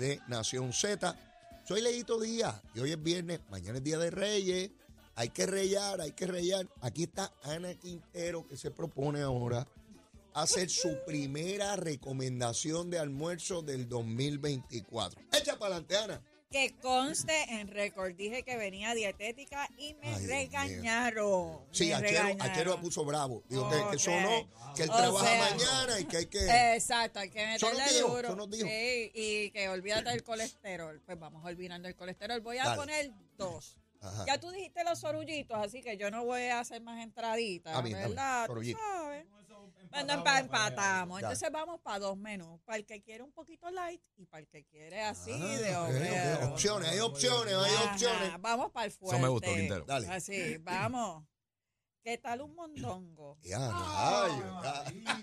de Nación Z. Soy Leito Díaz y hoy es viernes, mañana es Día de Reyes. Hay que reyar, hay que reyar. Aquí está Ana Quintero que se propone ahora hacer su primera recomendación de almuerzo del 2024. Echa para adelante, Ana. Que conste en récord. Dije que venía dietética y me Ay, Dios mío. regañaron. Sí, me Achero, regañaron. Achero la puso bravo. Dijo que, que eso Ok. no, que él O trabaja sea, mañana y que hay que... Exacto, hay que Eso nos meterle dijo, duro. eso nos dijo. Sí, y que olvídate del colesterol. Pues vamos olvidando el colesterol. Voy a Dale. poner dos. Ajá. Ya tú dijiste los sorullitos, así que yo no voy a hacer más entraditas, Está bien, está bien. ¿verdad? Tú Sorullito. sabes. Bueno, empa- empatamos. Dale. Entonces vamos para dos menús. Para el que quiere un poquito light y para el que quiere así Ah, de ok, ok. obrero. Opciones, hay opciones, hay Ajá, Opciones. Vamos para el fuerte. Eso me gustó, Quintero. Dale. Así, vamos. ¿Qué tal un mondongo? Ya, rayo,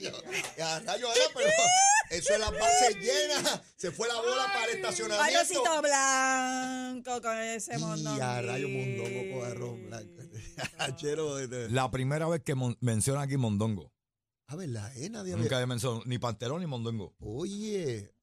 ya, ya, rayo, pero eso es las bases llenas. Se fue la bola para el estacionamiento. Arrocito blanco con ese Y mondongo. a rayo mondongo con arroz blanco. Este, La primera vez que mencionan aquí mondongo. A ver, la E nadie Nunca había- he mencionado ni panterón ni mondongo. Oye,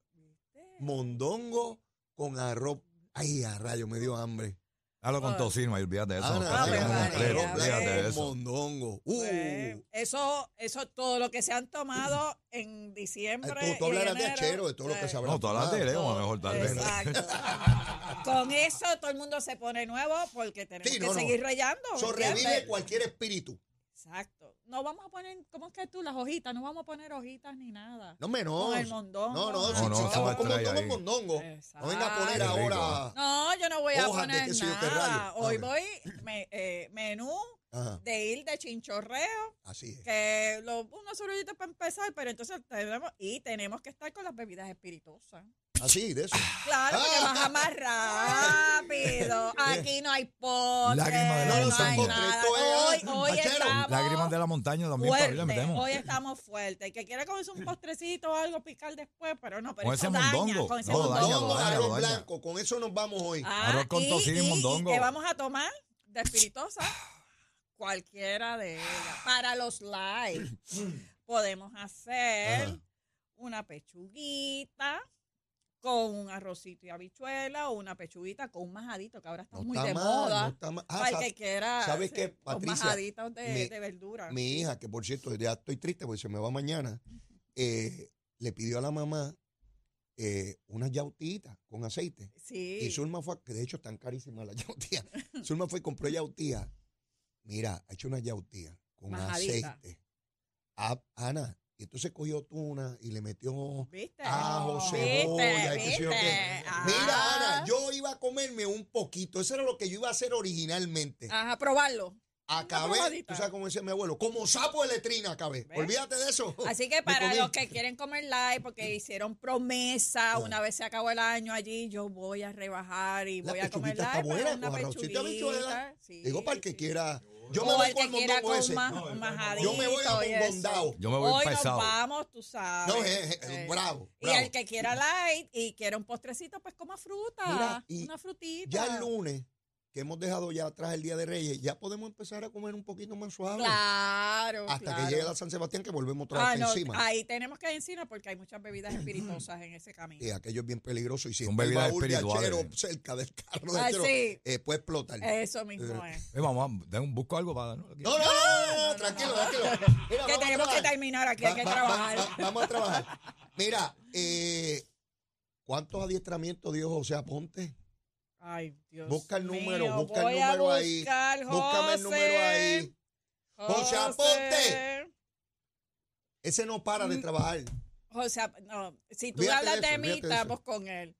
mondongo con arroz. Ay, a rayo, me dio hambre. Hazlo con Ah. tocino ahí, olvídate de eso. Completo, María, olvídate de ves. eso. mondongo. Uh, Pues, eso, eso, todo lo que se han tomado en diciembre. tú, tú y hablarás de achero, de todo lo que se habrá No, todas las tomado. de Leo, a lo mejor tal vez. Exacto. Con eso todo el mundo se pone nuevo porque tenemos Sí, que no, no. seguir rayando. Sobrevive ¿entiendes? cualquier espíritu. Exacto. No vamos a poner, ¿cómo es que tú? Las hojitas, no vamos a poner hojitas ni nada. No menos. Con el mondongo. No, no, No, si, no, si eso estamos con mondongo, mondongo. No venga a poner Exacto. Ahora. No, yo no voy a de poner nada. Hoy voy me- eh, menú Ajá, de ir de chinchorreo, así es. que lo, unos sorullitos para empezar, pero entonces tenemos, y tenemos que estar con las bebidas espirituosas. Así, de eso. Claro, porque Ah. baja más rápido. Aquí no hay postre. Lágrimas de la no hay montaña. nada. Esto Hoy, hoy estamos Lágrimas de la montaña también para ahí le fuertes. metemos. Hoy estamos fuertes. El que quiera comerse un postrecito o algo picar después, pero no, pero Con eso ese daña, mondongo. Con ese No, mondongo. daña, arroz blanco. Con eso nos vamos hoy. Ah, Arroz con tocino y mondongo. ¿Qué vamos a tomar? De espirituosa. Cualquiera de ellas. Para los live podemos hacer Ajá. una pechuguita con un arrocito y habichuela o una pechuguita con un majadito que ahora está No muy está de mal, moda. no está mal. Ah, para el sa- que quiera ¿sabes qué, con majaditos de, Mi- de verdura. Mi hija, que por cierto, ya estoy triste porque se me va mañana, eh, le pidió a la mamá eh, unas yautitas con aceite. Sí. Y Zulma fue, que de hecho están carísimas las yautías. Zulma fue y compró yautía. Mira, ha hecho una yautía con Majadita. aceite. Ah, Ana, y entonces cogió tuna y le metió ¿Viste? ajo, ¿Viste? cebolla, y qué sé yo. Mira, Ah. Ana, yo iba a comerme un poquito. Eso era lo que yo iba a hacer originalmente. Ajá, probarlo. Acabé, tú sabes cómo decía mi abuelo, como sapo de letrina acabé. ¿Ves? Olvídate de eso. Así que para los que quieren comer light, porque hicieron promesa, una vez se acabó el año allí, yo voy a rebajar y La voy a comer pechuguita light. está buena, una pechuguita, habichuela. sí, Digo para el que sí. quiera. Yo me voy con que el quiera mondongo con ese. Yo me voy bondao. Yo me voy Hoy nos vamos, tú sabes. No, Eh, bravo, Y el que quiera light y quiera un postrecito, pues coma fruta. Mira, y una frutita. Ya el lunes, que hemos dejado ya atrás el Día de Reyes, ya podemos empezar a comer un poquito más suave. Claro. Hasta claro. que llegue la San Sebastián, que volvemos otra vez Ah, no, encima. ahí tenemos que ir encima porque hay muchas bebidas espirituosas en ese camino. Y aquello es bien peligroso. Y si Son está el bebidas baúl de espirituales. achero cerca del carro de Ay, achero, sí. eh, puede explotar. Eso mismo es. Eh, vamos, a- den un- busco algo para darnos. No, no, no, no, no, tranquilo, tranquilo. Mira, Que tenemos que terminar aquí, hay que va- trabajar. va- va- vamos a trabajar. Mira, eh, ¿cuántos adiestramientos dio José Aponte? Ay, Dios Busca el número, mío, busca el número ahí. buscar, Búscame el número ahí. José José Aponte. Ese no para de Mm. trabajar. José, no, si tú hablas de eso, mí, estamos eso. con él.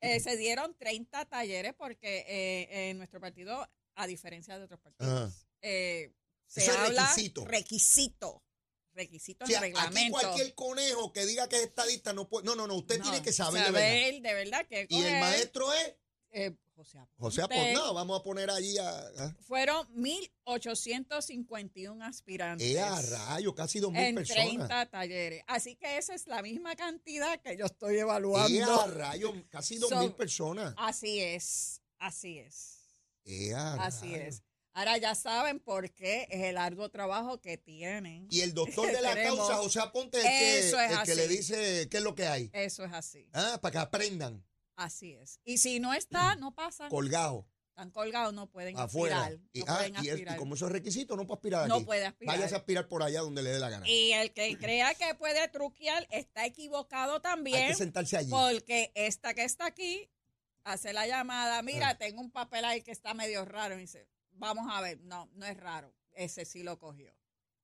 Eh, se dieron 30 talleres porque eh, en nuestro partido, a diferencia de otros partidos, eh, se Eso habla requisito. requisito. Requisito O sea, en aquí reglamento. cualquier conejo que diga que es estadista no puede. No, no, no. Usted No, tiene que saber, de verdad. saber de verdad que Y el maestro es eh, José Aponte. José Aponte. No, vamos a poner allí a. a Fueron 1.851 aspirantes. eh, a rayo, casi dos mil en personas. 30 talleres. Así que esa es la misma cantidad que yo estoy Eh, evaluando. a rayo, casi dos So- mil personas. Así es, así es, Eh, a así rayo. es. Ahora ya saben por qué es el arduo trabajo que tienen. Y el doctor de la causa, José Aponte, es el, que, es el que le dice qué es lo que hay. Eso es así. Ah, para que aprendan. Así es. Y si no está, no pasa. Colgado, Están colgados, no pueden afuera. aspirar. Y, no ah, pueden y, aspirar. y como eso es requisito, no puede aspirar aquí. no puede aspirar. Váyase a aspirar por allá donde le dé la gana. Y el que crea que puede truquear está equivocado Hay también. que sentarse allí. Porque esta que está aquí hace la llamada. Mira, tengo un papel ahí que está medio raro. Y dice, vamos a ver. No, no es raro. Ese sí lo cogió.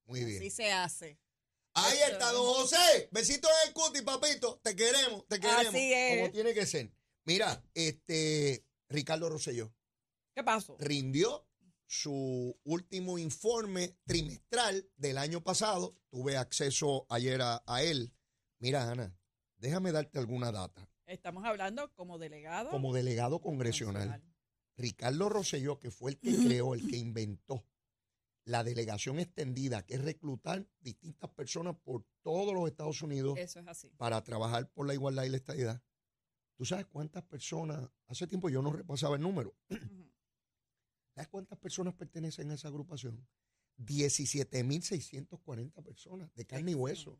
Muy bien. Así se hace. Ahí está, es. don José. Besitos en el cuti, papito. Te queremos, te queremos. Así es. Como tiene que ser. Mira, este Ricardo Rosselló ¿Qué pasó? rindió su último informe trimestral del año pasado. Tuve acceso ayer a, a él. Mira, Ana, déjame darte alguna data. Estamos hablando como delegado. Como delegado congresional, Ricardo Rosselló, que fue el que creó, el que inventó la delegación extendida, que es reclutar distintas personas por todos los Estados Unidos Eso es así. para trabajar por la igualdad y la estabilidad. ¿Tú sabes cuántas personas? Hace tiempo yo no repasaba el número. ¿Sabes cuántas personas pertenecen a esa agrupación? 17.640 personas de carne y hueso.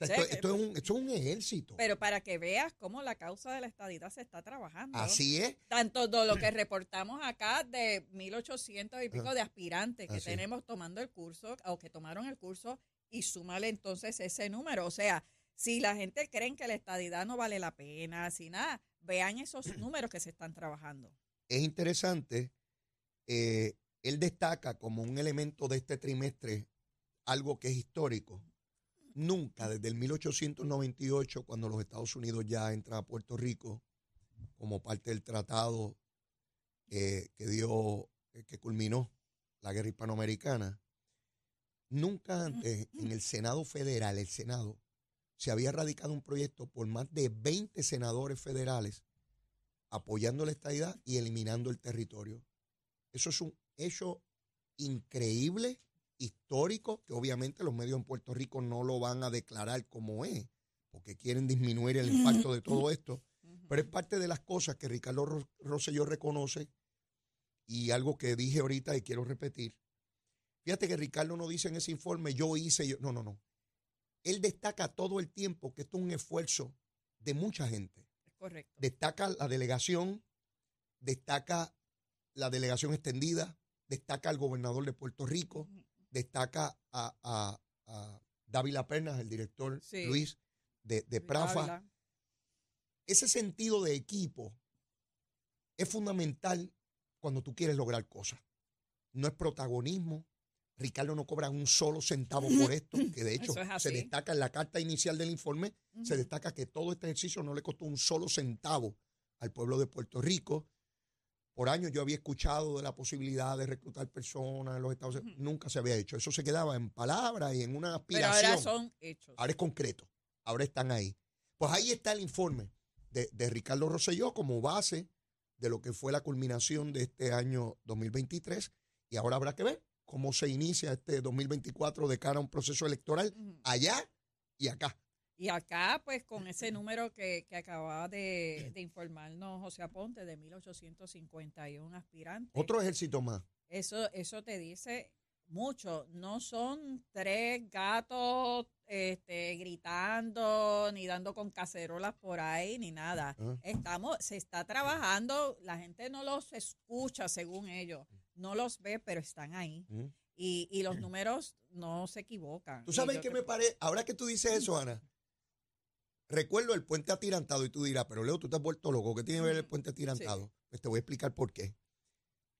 O sea, Sé esto, es un, esto es un ejército. Pero para que veas cómo la causa de la estadidad se está trabajando. Así es. Tanto de lo que reportamos acá de 1.800 y pico de aspirantes que Así tenemos tomando el curso o que tomaron el curso y súmale entonces ese número. O sea, si la gente cree que la estadidad no vale la pena, si nada, vean esos números que se están trabajando. Es interesante. eh, él destaca como un elemento de este trimestre algo que es histórico. Nunca desde el 1898, cuando los Estados Unidos ya entran a Puerto Rico como parte del tratado eh, que dio, eh, que culminó la guerra hispanoamericana, nunca antes en el Senado federal, el Senado, se había radicado un proyecto por más de 20 senadores federales apoyando la estadidad y eliminando el territorio. Eso es un hecho increíble, histórico, que obviamente los medios en Puerto Rico no lo van a declarar como es, porque quieren disminuir el impacto de todo esto. Pero es parte de las cosas que Ricardo Ro- Rosselló reconoce y algo que dije ahorita y quiero repetir. Fíjate que Ricardo no dice en ese informe, yo hice, yo. No, no, no. Él destaca todo el tiempo que esto es un esfuerzo de mucha gente. Correcto. Destaca la delegación, destaca la delegación extendida, destaca al gobernador de Puerto Rico, destaca a, a, a Dávila Pernas, el director Sí. Luis de, de Prafa. Habla. Ese sentido de equipo es fundamental cuando tú quieres lograr cosas. No es protagonismo. Ricardo no cobra un solo centavo por esto, que de hecho es se destaca en la carta inicial del informe, se destaca que todo este ejercicio no le costó un solo centavo al pueblo de Puerto Rico. Por años yo había escuchado de la posibilidad de reclutar personas en los Estados Unidos. Nunca se había hecho. Eso se quedaba en palabras y en una Pero aspiración. ahora son hechos. Ahora es concreto. Ahora están ahí. Pues ahí está el informe de, de Ricardo Rosselló como base de lo que fue la culminación de este año 2023. Y ahora habrá que ver cómo se inicia este 2024 de cara a un proceso electoral allá y acá. Y acá, pues, con ese número que, que acababa de, de informarnos José Aponte, de 1.851 aspirantes. Otro ejército más. Eso, eso te dice mucho. No son tres gatos este, gritando, ni dando con cacerolas por ahí, ni nada. Ah. Estamos, se está trabajando, la gente no los escucha según ellos, no los ve, pero están ahí. Mm. Y, y los números no se equivocan. ¿Tú sabes qué me parece? Ahora que tú dices eso, Ana, recuerdo el puente atirantado y tú dirás, pero Leo, tú te has vuelto loco. ¿Qué tiene que ver el puente atirantado? Pues te voy a explicar por qué.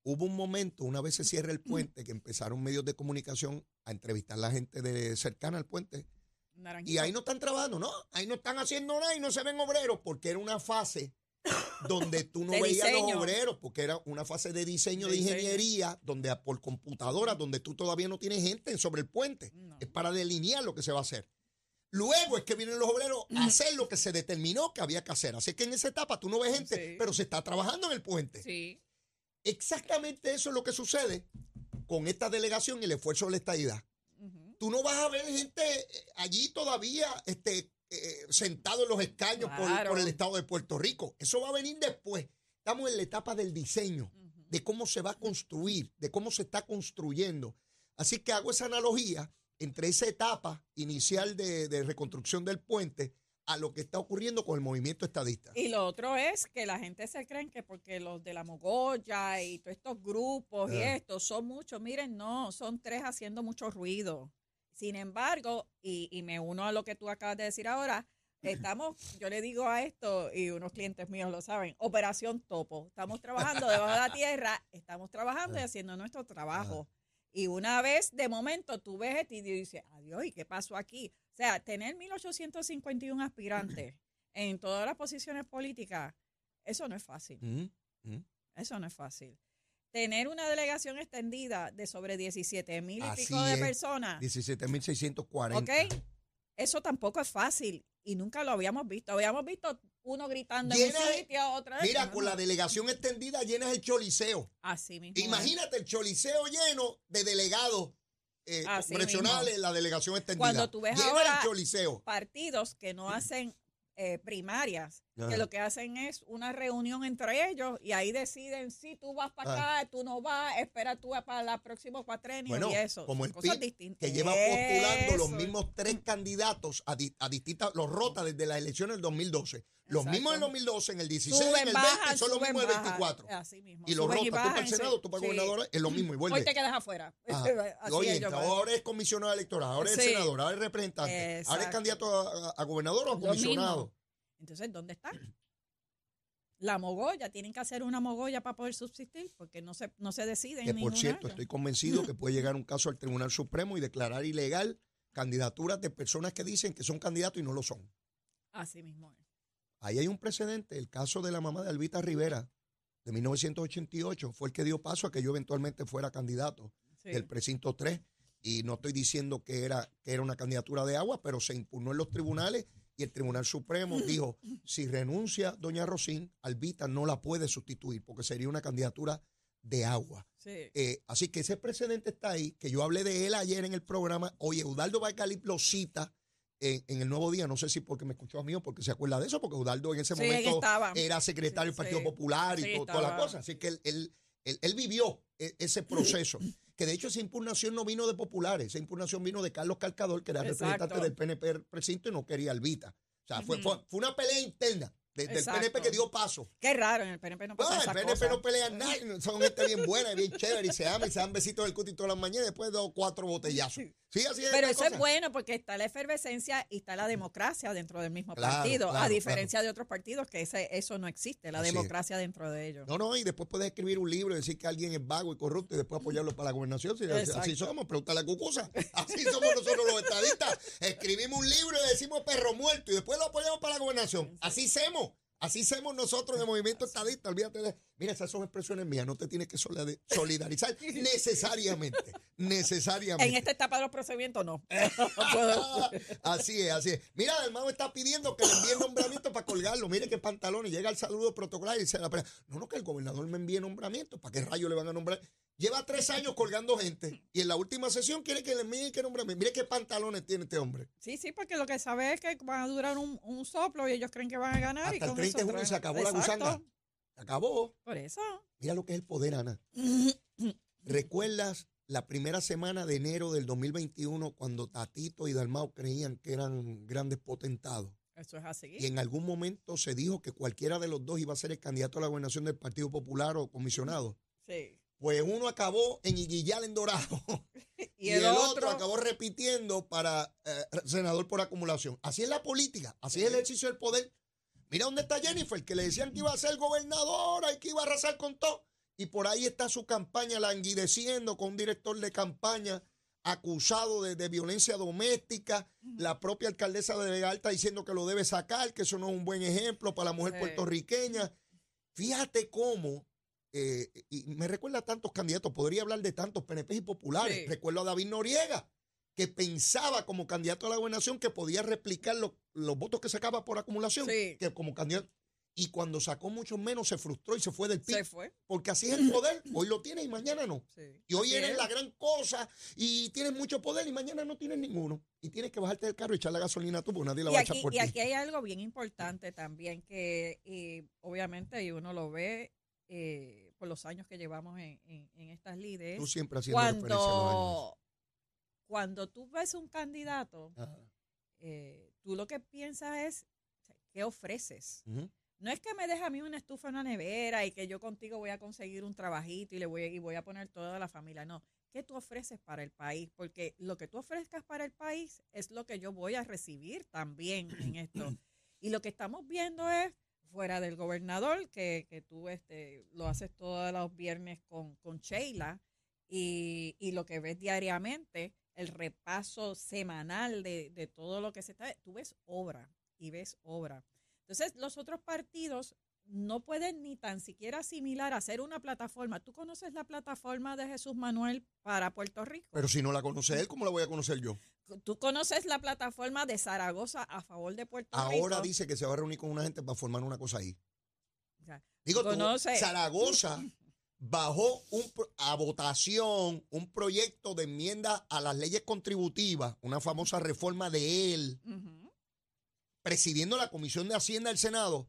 Hubo un momento, una vez se cierra el puente, que empezaron medios de comunicación a entrevistar a la gente de cercana al puente. Naranjito. Y ahí no están trabajando, ¿no? Ahí no están haciendo nada y no se ven obreros, porque era una fase donde tú no veías los obreros, porque era una fase de diseño De de, diseño. ingeniería, donde por computadora, donde tú todavía no tienes gente sobre el puente. No. Es para delinear lo que se va a hacer. Luego es que vienen los obreros a hacer lo que se determinó que había que hacer. Así que en esa etapa tú no ves gente, Sí. pero se está trabajando en el puente. Sí. Exactamente eso es lo que sucede con esta delegación y el esfuerzo de la estadidad. Tú no vas a ver gente eh, allí todavía este, eh, sentado en los escaños por- Claro. por, el estado de Puerto Rico. Eso va a venir después. Estamos en la etapa del diseño, de cómo se va a construir, de cómo se está construyendo. Así que hago esa analogía entre esa etapa inicial de, de reconstrucción del puente a lo que está ocurriendo con el movimiento estadista. Y lo otro es que la gente se cree que porque los de la Mogolla y todos estos grupos y Ah. estos son muchos, miren, no, son tres haciendo mucho ruido. Sin embargo, y, y me uno a lo que tú acabas de decir ahora, estamos, yo le digo a esto, y unos clientes míos lo saben, Operación Topo. Estamos trabajando debajo de la tierra, estamos trabajando y haciendo nuestro trabajo. Y una vez, de momento, tú ves esto y dices, adiós, ¿y qué pasó aquí? O sea, tener 1851 aspirantes en todas las posiciones políticas, eso no es fácil. Mm, mm. Eso no es fácil. Tener una delegación extendida de sobre 17 mil y Así pico de es. personas, 17.640. ¿ok? Eso tampoco es fácil y nunca lo habíamos visto. Habíamos visto uno gritando en un sitio, otro en Mira, con la delegación extendida llenas el choliseo. Así mismo. es. Imagínate el choliseo lleno de delegados eh, congresionales, la delegación extendida. Cuando tú ves Llena ahora- partidos que no hacen eh, primarias, Ajá. que lo que hacen es una reunión entre ellos y ahí deciden si tú vas para acá, tú no vas, espera tú para la próxima cuatrenio Ah. Bueno, y eso. como el cosas PIB, distintas. que lleva postulando los mismos tres candidatos a, di- a distintas, los rota desde las elecciones del 2012. Los mismos en el 2012, en el 16, en el 20, bajan, son los mismos en el bajan. 24. Así mismo. Y los suben rota, tú para el. Senado, tú para Sí. gobernador, es lo mismo, y vuelve. Hoy te quedas afuera. Así Oye, ahora es comisionado electoral, ahora es Sí. senador, ahora es representante, ahora es candidato a, a- a gobernador o a comisionado. Entonces, ¿dónde está? La mogolla, tienen que hacer una mogolla para poder subsistir, porque no se, no se deciden. Que en por cierto, estoy convencido que puede llegar un caso al Tribunal Supremo y declarar ilegal candidaturas de personas que dicen que son candidatos y no lo son. Así mismo es. Ahí hay un precedente, el caso de la mamá de Albita Rivera, de 1988, fue el que dio paso a que yo eventualmente fuera candidato Sí. del precinto 3. Y no estoy diciendo que era, que era una candidatura de agua, pero se impugnó en los tribunales y el Tribunal Supremo dijo, si renuncia doña Rosín, Albita no la puede sustituir porque sería una candidatura de agua. Sí. Eh, así que ese precedente está ahí, que yo hablé de él ayer en el programa. Oye, Eudaldo Valcalip lo cita en, en el Nuevo Día, no sé si porque me escuchó a mí o porque se acuerda de eso, porque Eudaldo en ese Sí, momento era secretario Sí, del Partido. Popular y toda la cosa. Así que él, él, él- él vivió e- ese proceso. que de hecho esa impugnación no vino de populares, esa impugnación vino de Carlos Calcador, que era Exacto. representante del PNP precinto y no quería Albita. O sea, fue, fue una pelea interna de- del Exacto. PNP que dio paso. Qué raro, en el PNP no No, pasa el esas PNP cosas. no pelean nada, son gente bien buena, bien chévere, y se aman y se dan besitos del cuti todas las mañanas y después dos cuatro botellazos. Sí, así es. Pero eso es bueno porque está la efervescencia y está la democracia dentro del mismo Claro, partido, claro, a diferencia de otros partidos que ese, eso no existe, la Así es. democracia dentro de ellos. No, no, y después puedes escribir un libro y decir que alguien es vago y corrupto y después apoyarlo para la gobernación. Si así, somos, pregúntale a Cucusa. Así somos nosotros los estadistas. Escribimos un libro y decimos perro muerto y después lo apoyamos para la gobernación. Así somos. Así somos nosotros en el movimiento estadista. Olvídate de. Mira, esas son expresiones mías. No te tienes que solid- solidarizar necesariamente. Necesariamente. En esta etapa de los procedimientos no. Así es, así es. Mira, el hermano está pidiendo que le envíe nombramiento para colgarlo. Mire qué pantalones. Llega el saludo protocolar y dice la no, no, que el gobernador me envíe nombramiento. ¿Para qué rayo le van a nombrar? Lleva tres años colgando gente y en la última sesión quiere que le envíe que nombramiento. Mire qué pantalones tiene este hombre. Sí, sí, porque lo que sabe es que van a durar un, un soplo y ellos creen que van a ganar. y Hasta el con 30 de junio se acabó la gusanga. Acabó. Por eso. Mira lo que es el poder, Ana. ¿Recuerdas la primera semana de enero del 2021 cuando Tatito y Dalmao creían que eran grandes potentados? Eso es así. Y en algún momento se dijo que cualquiera de los dos iba a ser el candidato a la gobernación del Partido Popular o comisionado. Sí. Pues uno acabó en Iguillal en Dorado Y, y, el, otro, acabó repitiendo para eh, senador por acumulación. Así es la política, así es el ejercicio del poder. Mira dónde está Jennifer, que le decían que iba a ser gobernadora y que iba a arrasar con todo. Y por ahí está su campaña languideciendo con un director de campaña acusado de, de violencia doméstica, la propia alcaldesa de Vega Alta diciendo que lo debe sacar, que eso no es un buen ejemplo para la mujer Sí. puertorriqueña. Fíjate cómo, eh, y me recuerda a tantos candidatos, podría hablar de tantos PNP y populares. Sí. Recuerdo a David Noriega, que pensaba como candidato a la gobernación que podía replicar lo- los votos que sacaba por acumulación, Sí. que como candidato. Y cuando sacó mucho menos se frustró y se fue del Se PIB. fue. Porque así es el poder. Hoy lo tienes y mañana no. Sí. Y hoy eres es. la gran cosa y tienes mucho poder y mañana no tienes ninguno. Y tienes que bajarte del carro y echar la gasolina tú porque nadie la Y va a aquí, echar por y ti. aquí hay algo bien importante también que y obviamente y uno lo ve eh, por los años que llevamos en, en- en estas líderes. Tú siempre haciendo referencia a los años. Cuando, cuando tú ves un candidato, Ajá. eh, tú lo que piensas es ¿qué ofreces? No es que me deje a mí una estufa en la nevera y que yo contigo voy a conseguir un trabajito y le voy, y voy a poner toda la familia. No, ¿qué tú ofreces para el país? Porque lo que tú ofrezcas para el país es lo que yo voy a recibir también en esto. Y lo que estamos viendo es, fuera del gobernador, que, que tú este, lo haces todos los viernes con, con Sheila, y, y lo que ves diariamente, el repaso semanal de, de todo lo que se está, tú ves obra y ves obra. Entonces, los otros partidos no pueden ni tan siquiera asimilar hacer una plataforma. ¿Tú conoces la plataforma de Jesús Manuel para Puerto Rico? Pero si no la conoce él, ¿cómo la voy a conocer yo? ¿Tú conoces la plataforma de Zaragoza a favor de Puerto Ahora Rico? dice que se va a reunir con una gente para formar una cosa ahí. O sea, Digo, tú. Zaragoza bajó un a votación un proyecto de enmienda a las leyes contributivas, una famosa reforma de él, presidiendo la Comisión de Hacienda del Senado,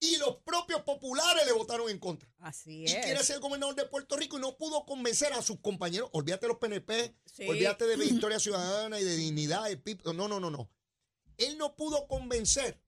y los propios populares le votaron en contra. así Y quiere es. ser gobernador de Puerto Rico y no pudo convencer a sus compañeros. Olvídate de los PNP, Sí. olvídate de Victoria Ciudadana y de Dignidad. No, no, no, no. Él no pudo convencer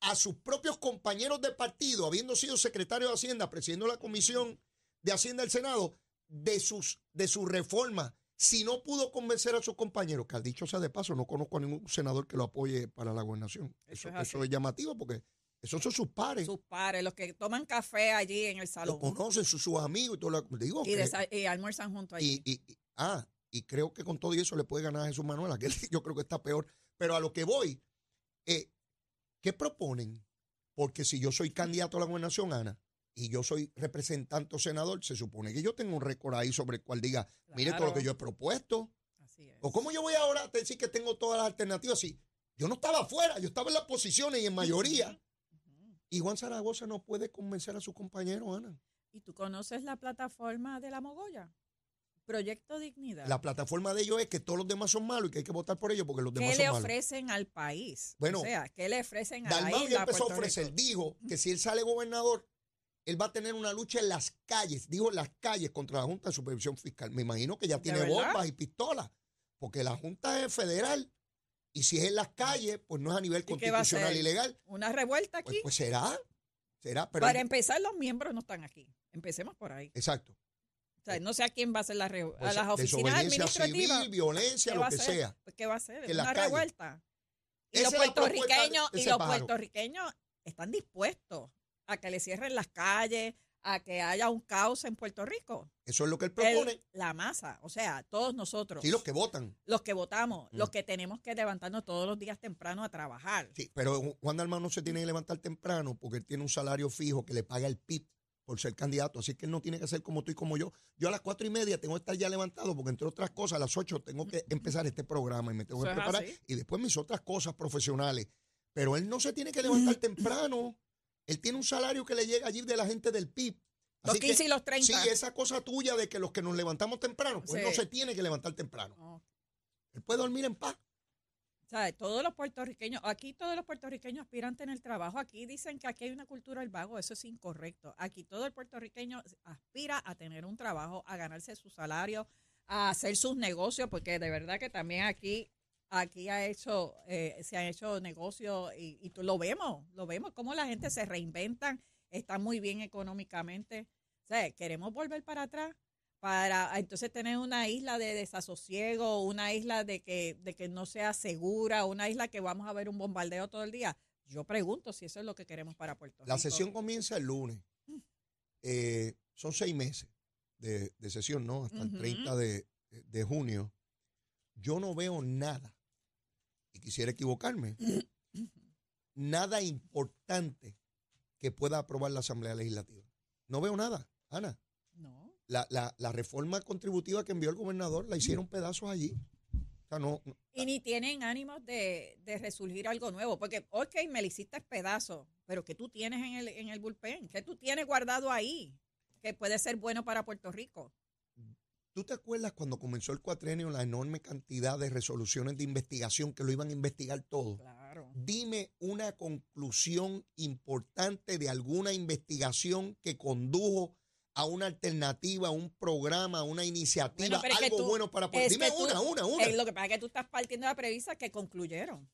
a sus propios compañeros de partido, habiendo sido secretario de Hacienda, presidiendo la Comisión de Hacienda del Senado, de sus de su reforma. Si no pudo convencer a sus compañeros, que al dicho sea de paso, no conozco a ningún senador que lo apoye para la gobernación. Eso Eso, es eso así. es llamativo porque esos son sus pares. Sus pares, los que toman café allí en el salón conocen, sus, sus amigos y todo lo digo. y, que- almuerzan junto allí. y, y- ah, y creo que con todo eso le puede ganar a Jesús Manuel, aquel yo creo que está peor. Pero a lo que voy, eh, ¿qué proponen? Porque si yo soy candidato a la gobernación, Ana, y yo soy representante o senador, se supone que yo tengo un récord ahí sobre el cual diga, mire todo lo que yo he propuesto. Así es. ¿O cómo yo voy ahora a decir que tengo todas las alternativas? Si yo no estaba afuera, yo estaba en las posiciones y en mayoría. Y Juan Zaragoza no puede convencer a sus compañeros, Ana. ¿Y tú conoces la plataforma de la Mogolla? Proyecto Dignidad. La plataforma de ellos es que todos los demás son malos y que hay que votar por ellos porque los demás ¿Qué son le malos. ofrecen al país? Bueno, o sea, ¿qué le ofrecen a la isla empezó a ofrecer, Rico? dijo que si él sale gobernador, él va a tener una lucha en las calles, dijo en las calles contra la Junta de Supervisión Fiscal. Me imagino que ya ¿De tiene bombas y pistolas, porque la Junta es federal y si es en las calles, pues no es a nivel ¿Y qué va a constitucional y legal. ¿Una revuelta aquí? Pues, pues será, será, pero Para empezar, los miembros no están aquí. Empecemos por ahí. exacto. O sea, no sé a quién va a hacer la re- a Pues, las oficinas administrativas. civil, violencia, ¿Qué lo que sea. Pues, ¿Qué va a? En las Una revuelta. Y Esa los puertorriqueños, y los pájaro. puertorriqueños están dispuestos a que le cierren las calles, a que haya un caos en Puerto Rico. Eso es lo que él El- propone. la masa, o sea, todos nosotros, Sí, los que votan. los que votamos, Mm. los que tenemos que levantarnos todos los días temprano a trabajar. Sí, pero Juan Dalmau no se tiene que levantar temprano porque él tiene un salario fijo que le paga el PIB por ser candidato. Así que él no tiene que ser como tú y como yo. Yo a las cuatro y media tengo que estar ya levantado porque, entre otras cosas, a las ocho tengo que empezar este programa y me tengo que preparar. así. Y después mis otras cosas profesionales. Pero él no se tiene que levantar temprano. Él tiene un salario que le llega allí de la gente del PIB. Los Así que, 15 y los 30. Sí, esa cosa tuya de que los que nos levantamos temprano, pues no se tiene que levantar temprano. No. Él puede dormir en paz. ¿Sabes? Todos los puertorriqueños, aquí todos los puertorriqueños aspiran a tener trabajo. Aquí dicen que aquí hay una cultura del vago, eso es incorrecto. Aquí todo el puertorriqueño aspira a tener un trabajo, a ganarse su salario, a hacer sus negocios, porque de verdad que también aquí aquí ha hecho eh, se han hecho negocios y, y tú lo vemos, lo vemos cómo la gente se reinventan, está muy bien económicamente. O sea, queremos volver para atrás para entonces tener una isla de desasosiego, una isla de que, de que no sea segura, una isla que vamos a ver un bombardeo todo el día. Yo pregunto si eso es lo que queremos para Puerto Rico. La sesión comienza el lunes. Eh, son seis meses de, de sesión, ¿no? Hasta el Ujú. 30 de, de junio. Yo no veo nada, y quisiera equivocarme, nada importante que pueda aprobar la Asamblea Legislativa. No veo nada, Ana. No. La, la, la reforma contributiva que envió el gobernador la hicieron pedazos allí. O sea, no, no- Y ni tienen ánimos de, de resurgir algo nuevo, porque, ok, me le hiciste pedazo, pero ¿qué tú tienes en el, en el bullpen? ¿Qué tú tienes guardado ahí? Que puede ser bueno para Puerto Rico. ¿Tú te acuerdas cuando comenzó el cuatrenio la enorme cantidad de resoluciones de investigación que lo iban a investigar todo? Claro. Dime una conclusión importante de alguna investigación que condujo a una alternativa, a un programa, a una iniciativa, Bueno, es algo tú- bueno para es Dime tú- una, una, una. Eh, lo que pasa es que tú estás partiendo de la premisa que concluyeron.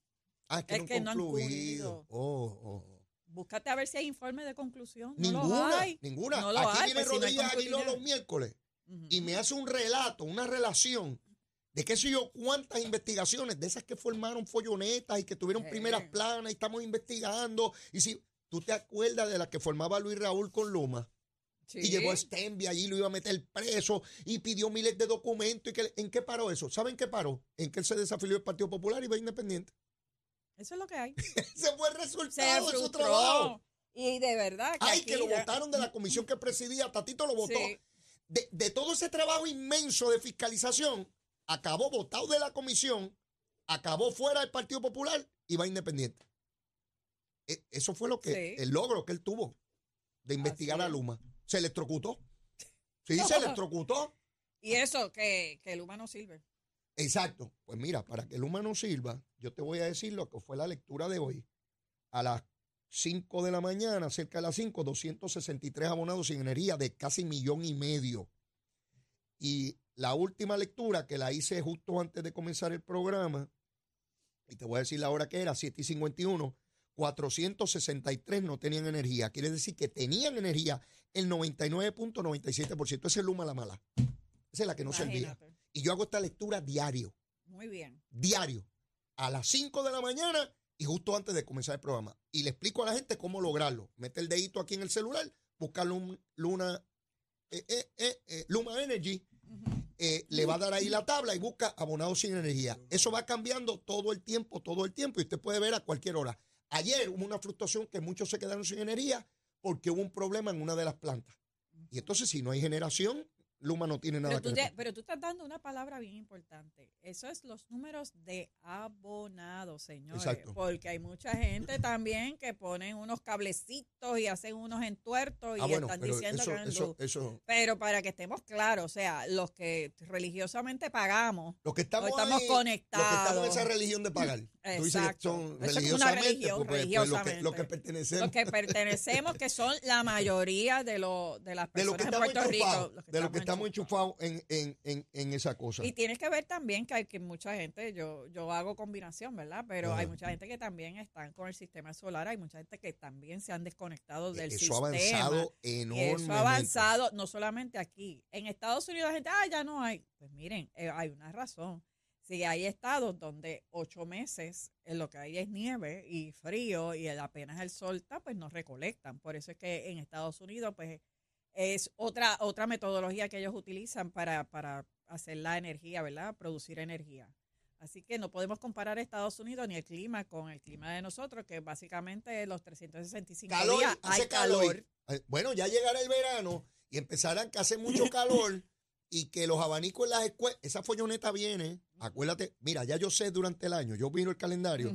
Ah, es que, Es no, que han no han concluido. Oh, oh, oh. Búscate a ver si hay informe de conclusión. No los Ninguna, hay. ninguna. No lo Aquí hay, viene pues, si no hay Rodríguez Aguiló los miércoles Y me hace un relato, una relación de qué sé yo cuántas investigaciones, de esas que formaron follonetas y que tuvieron Sí. primeras planas y estamos investigando. Y si tú te acuerdas de la que formaba Luis Raúl con Luma Sí. y llevó a Stenby allí, lo iba a meter preso y pidió miles de documentos. y que, ¿En qué paró eso? ¿Saben qué paró? En que él se desafilió del Partido Popular y va independiente. Eso es lo que hay. Ese fue el Se resultado de su trabajo. Y de verdad que Ay, aquí que lo ya- votaron de la comisión que presidía, Tatito lo votó. Sí. De, de todo ese trabajo inmenso de fiscalización, acabó votado de la comisión, acabó fuera del Partido Popular y va independiente. E- Eso fue lo que, Sí. el logro que él tuvo de investigar a. Luma. Se electrocutó. Sí, se electrocutó. Y eso, que, que el humano sirve. Exacto. Pues mira, para que el humano sirva, yo te voy a decir lo que fue la lectura de hoy. A las 5 de la mañana, cerca de las 5, 263 abonados sin energía de casi millón y medio. Y la última lectura que la hice justo antes de comenzar el programa, y te voy a decir la hora que era, 7 y 51, 463 no tenían energía. Quiere decir que tenían energía el 99.97%. Esa es Luma la mala. Esa es la que no servía. Imagínate. Y yo hago esta lectura diario, Muy bien. diario, a las 5 de la mañana y justo antes de comenzar el programa. Y le explico a la gente cómo lograrlo. Mete el dedito aquí en el celular, busca Lum- Luna, eh, eh, eh, eh, Luma Energy, le va a dar ahí la tabla y busca abonados sin energía. Eso va cambiando todo el tiempo, todo el tiempo, y usted puede ver a cualquier hora. Ayer hubo una frustración que muchos se quedaron sin energía porque hubo un problema en una de las plantas. Y entonces, si no hay generación, Luma no tiene nada Pero tú, que ver. pero tú estás dando una palabra bien importante. Eso es los números de abonados, señores. Exacto. Porque hay mucha gente también que ponen unos cablecitos y hacen unos entuertos y Ah, bueno, están diciendo eso, que no eso, luz. eso, Pero para que estemos claros, o sea, los que religiosamente pagamos, Los que estamos, Hoy estamos ahí, conectados. Los que estamos en esa religión de pagar. Tú dices que son Eso es una religión, pues, religiosamente. Los que, pertenecemos. los que pertenecemos, que son la mayoría de, lo, de las de personas que en Puerto Rico. de los que estamos enchufados en, en, en, en esa cosa. Y tienes que ver también que hay que mucha gente, yo, yo hago combinación, ¿verdad? Pero Ajá. hay mucha gente que también están con el sistema solar, hay mucha gente que también se han desconectado del Eso sistema. ha avanzado enormemente. eso ha avanzado no solamente aquí. En Estados Unidos la gente, ah, ya no hay. Pues miren, eh, hay una razón. Si hay estados donde ocho meses en lo que hay es nieve y frío y el- apenas el sol está, pues no recolectan. Por eso es que en Estados Unidos, pues es otra, otra metodología que ellos utilizan para, para hacer la energía, ¿verdad? Producir energía. Así que no podemos comparar Estados Unidos ni el clima con el clima de nosotros, que básicamente los 365 Calor, días hace hay calor. calor. Bueno, ya llegará el verano y empezarán que hace mucho calor y que los abanicos en las escuelas, esa folloneta viene, acuérdate, mira, ya yo sé durante el año, yo miro el calendario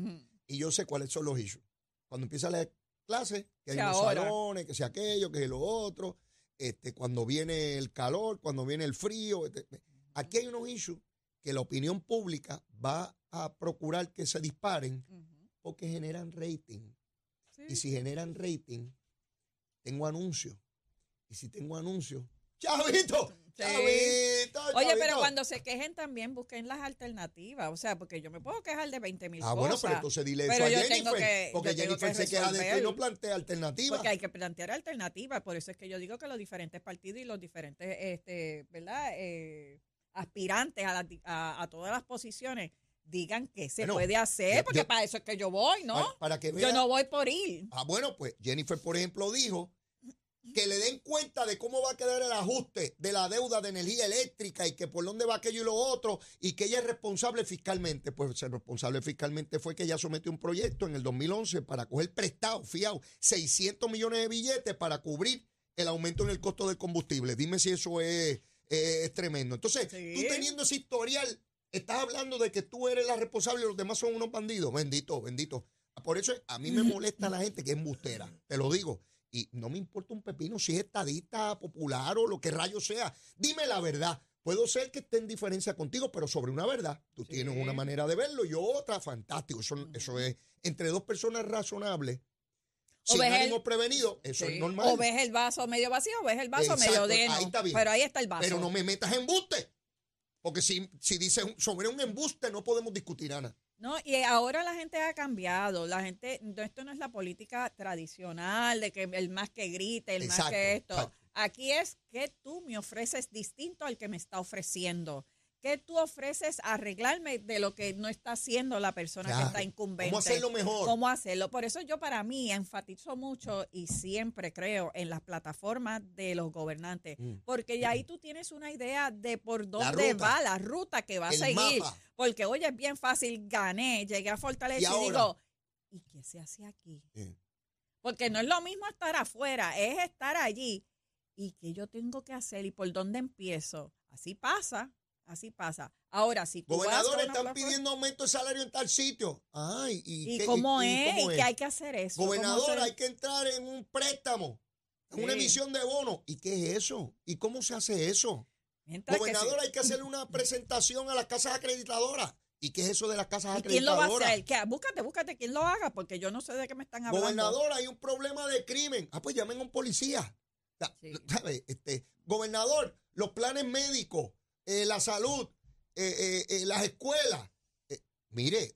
y yo sé cuáles son los issues. Cuando empieza la clase, que hay unos salones, que sea aquello, que lo otro, este, cuando viene el calor, cuando viene el frío. este, aquí hay unos issues que la opinión pública va a procurar que se disparen porque generan rating. Sí. Y si generan rating, tengo anuncios. Y si tengo anuncios, ¡chavito! Sí. ¡Chavito! Oye, pero cuando se quejen también busquen las alternativas. O sea, porque yo me puedo quejar de 20 mil Ah, cosas. bueno, pero entonces dile eso a yo Jennifer. que- porque yo Jennifer que se queja de esto y no plantea alternativas. Porque hay que plantear alternativas. Por eso es que yo digo que los diferentes partidos y los diferentes, este, ¿verdad? Eh, aspirantes a, di- a, a todas las posiciones digan qué se Bueno, puede hacer, yo- porque yo- para eso es que yo voy, ¿no? Para, para que yo vea. no voy por ir. Ah, bueno, pues Jennifer, por ejemplo, dijo que le den cuenta de cómo va a quedar el ajuste de la deuda de energía eléctrica y que por dónde va aquello y lo otro y que ella es responsable fiscalmente. Pues ser responsable fiscalmente fue que ella sometió un proyecto en el 2011 para coger prestado, fiado, 600 millones de billetes para cubrir el aumento en el costo del combustible. Dime si eso es, eh, es tremendo. Entonces, Sí. tú teniendo ese historial, estás hablando de que tú eres la responsable y los demás son unos bandidos. Bendito, bendito. Por eso a mí me molesta la gente que es embustera, te lo digo. Y no me importa un pepino si es estadista, popular o lo que rayo sea. Dime la verdad. Puedo ser que esté en diferencia contigo, pero sobre una verdad. Tú Sí. tienes una manera de verlo y yo otra, fantástico. Eso, eso es entre dos personas razonables, O sin ves el- ánimo prevenido, eso Sí. es normal. O ves el vaso medio vacío o ves el vaso Exacto, medio lleno. ahí está bien. Pero ahí está el vaso. Pero no me metas embuste. Porque si, si dices sobre un embuste no podemos discutir, Ana. No, y ahora la gente ha cambiado. La gente, no, esto no es la política tradicional de que el más que grite, el más que esto. exacto. Aquí es que tú me ofreces distinto al que me está ofreciendo. ¿Qué tú ofreces arreglarme de lo que no está haciendo la persona Claro. que está incumbente? ¿Cómo hacerlo mejor? ¿Cómo hacerlo? Por eso yo para mí enfatizo mucho y siempre creo en las plataformas de los gobernantes, Mm. porque ahí tú tienes una idea de por dónde va la ruta que va a seguir. mapa. Porque, oye, es bien fácil, gané, llegué a Fortaleza ¿Y digo, ¿y qué se hace aquí? Porque no es lo mismo estar afuera, es estar allí. ¿Y qué yo tengo que hacer? ¿Y por dónde empiezo? Así pasa, así pasa. Ahora, si tú vas a Gobernadores una están pidiendo aumento de salario en tal sitio. Ay, ¿y, ¿Y qué- cómo y- y es? ¿Y qué hay que hacer eso? ¿Cómo Gobernador, hay que entrar en un préstamo, en una emisión de bonos. ¿Y qué es eso? ¿Y cómo se hace eso? Mientras que Gobernador, sí. hay que hacerle una presentación a las casas acreditadoras. ¿Y qué es eso de las casas ¿Y quién lo va a acreditadoras? hacer? ¿Qué? Búscate, búscate quién lo haga, porque yo no sé de qué me están hablando. Gobernador, hay un problema de crimen. Ah, pues llamen a un policía. Este, gobernador, los planes médicos, eh, la salud, eh, eh, eh, las escuelas. Mire,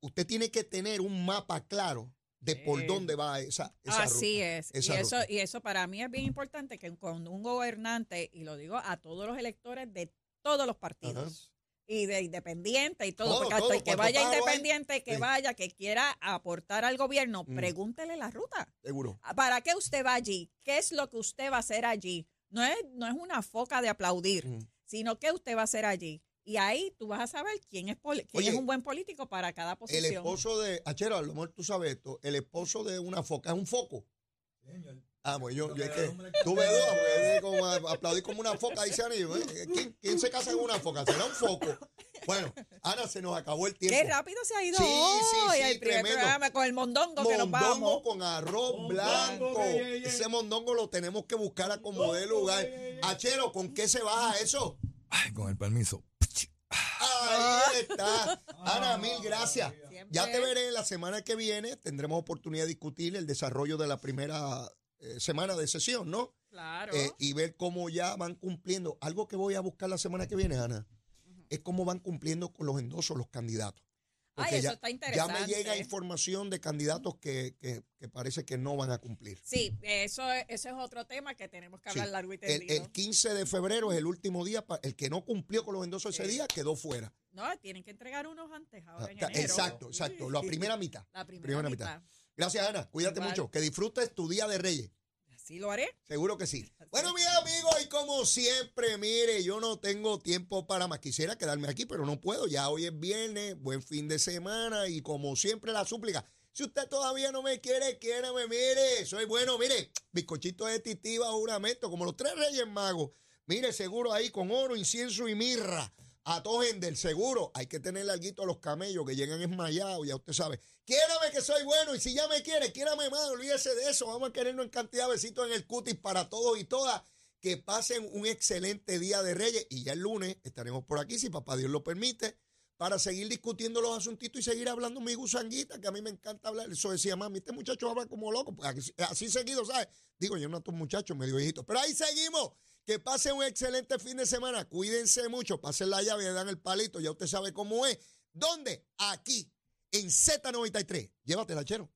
usted tiene que tener un mapa claro de por dónde va esa, esa Así ruta, es. esa Y eso, ruta. y eso para mí es bien importante que cuando un gobernante, y lo digo a todos los electores de todos los partidos, y de independiente y todo, Todo, porque hasta todo, el que vaya hay. independiente, que Sí. vaya, que quiera aportar al gobierno, Mm. pregúntele la ruta. Seguro. ¿Para qué usted va allí? ¿Qué es lo que usted va a hacer allí? No es, no es una foca de aplaudir, Mm. sino qué usted va a hacer allí. Y ahí tú vas a saber quién es, quién Oye, es un buen político para cada El posición. esposo de, Achero, a lo mejor tú sabes esto, el esposo de una foca es un foco. Ah, pues yo, yo es que tuve dudas, porque aplaudí como una foca, dice yo, eh, ¿quién, quién se casa con una foca? ¿Será un foco? Bueno, Ana, se nos acabó el tiempo. Qué rápido se ha ido Sí, sí, hoy sí, el primer tremendo. programa con el mondongo que nos Mondongo vamos. con arroz Mondongo, blanco. que ye, ye. Ese mondongo lo tenemos que buscar a como de lugar. Achero, ¿con qué se baja eso? Ay, con el permiso. Ahí está. Ana, mil gracias. Siempre. Ya te veré la semana que viene. Tendremos oportunidad de discutir el desarrollo de la primera eh, semana de sesión, ¿no? Claro. Eh, y ver cómo ya van cumpliendo. Algo que voy a buscar la semana que viene, Ana, es cómo van cumpliendo con los endosos los candidatos. Ay, Porque eso ya, está ya interesante. me llega información de candidatos que, que- que parece que no van a cumplir. Sí, eso, es- eso es otro tema que tenemos que hablar Sí. largo y tendido. el 15 de febrero es el último día. pa- El que no cumplió con los endosos ese día quedó fuera. No, tienen que entregar unos antes, ahora en Ah, enero. Exacto, exacto. La primera mitad. La primera, primera mitad. Gracias, Ana. Cuídate Igual. mucho. Que disfrutes tu día de Reyes. Así lo haré. Seguro que sí. Bueno, mis amigos, y como siempre, mire, yo no tengo tiempo para más. Quisiera quedarme aquí, pero no puedo. Ya hoy es viernes, buen fin de semana, y como siempre, la súplica. Si usted todavía no me quiere, quiérame, mire, soy bueno, mire, bizcochito de titiva, juramento, como los tres reyes magos. Mire, seguro ahí con oro, incienso y mirra. A todos del seguro. Hay que tener larguito a los camellos que llegan esmayados, ya usted sabe. Quiérame que soy bueno y si ya me quiere, quiérame más, olvídese de eso. Vamos a querernos en cantidad besitos en el cutis para todos y todas. Que pasen un excelente día de Reyes y ya el lunes estaremos por aquí, si papá Dios lo permite, para seguir discutiendo los asuntitos y seguir hablando mi gusanguita, que a mí me encanta hablar. Eso decía mami, este muchacho habla como loco. Pues así, así seguido, ¿sabes? Digo, yo no a estos muchachos medio viejitos. Pero ahí seguimos. Que pasen un excelente fin de semana. Cuídense mucho. Pasen la llave le dan el palito. Ya usted sabe cómo es. ¿Dónde? Aquí, en Z93. Llévatela, chero.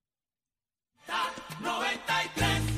93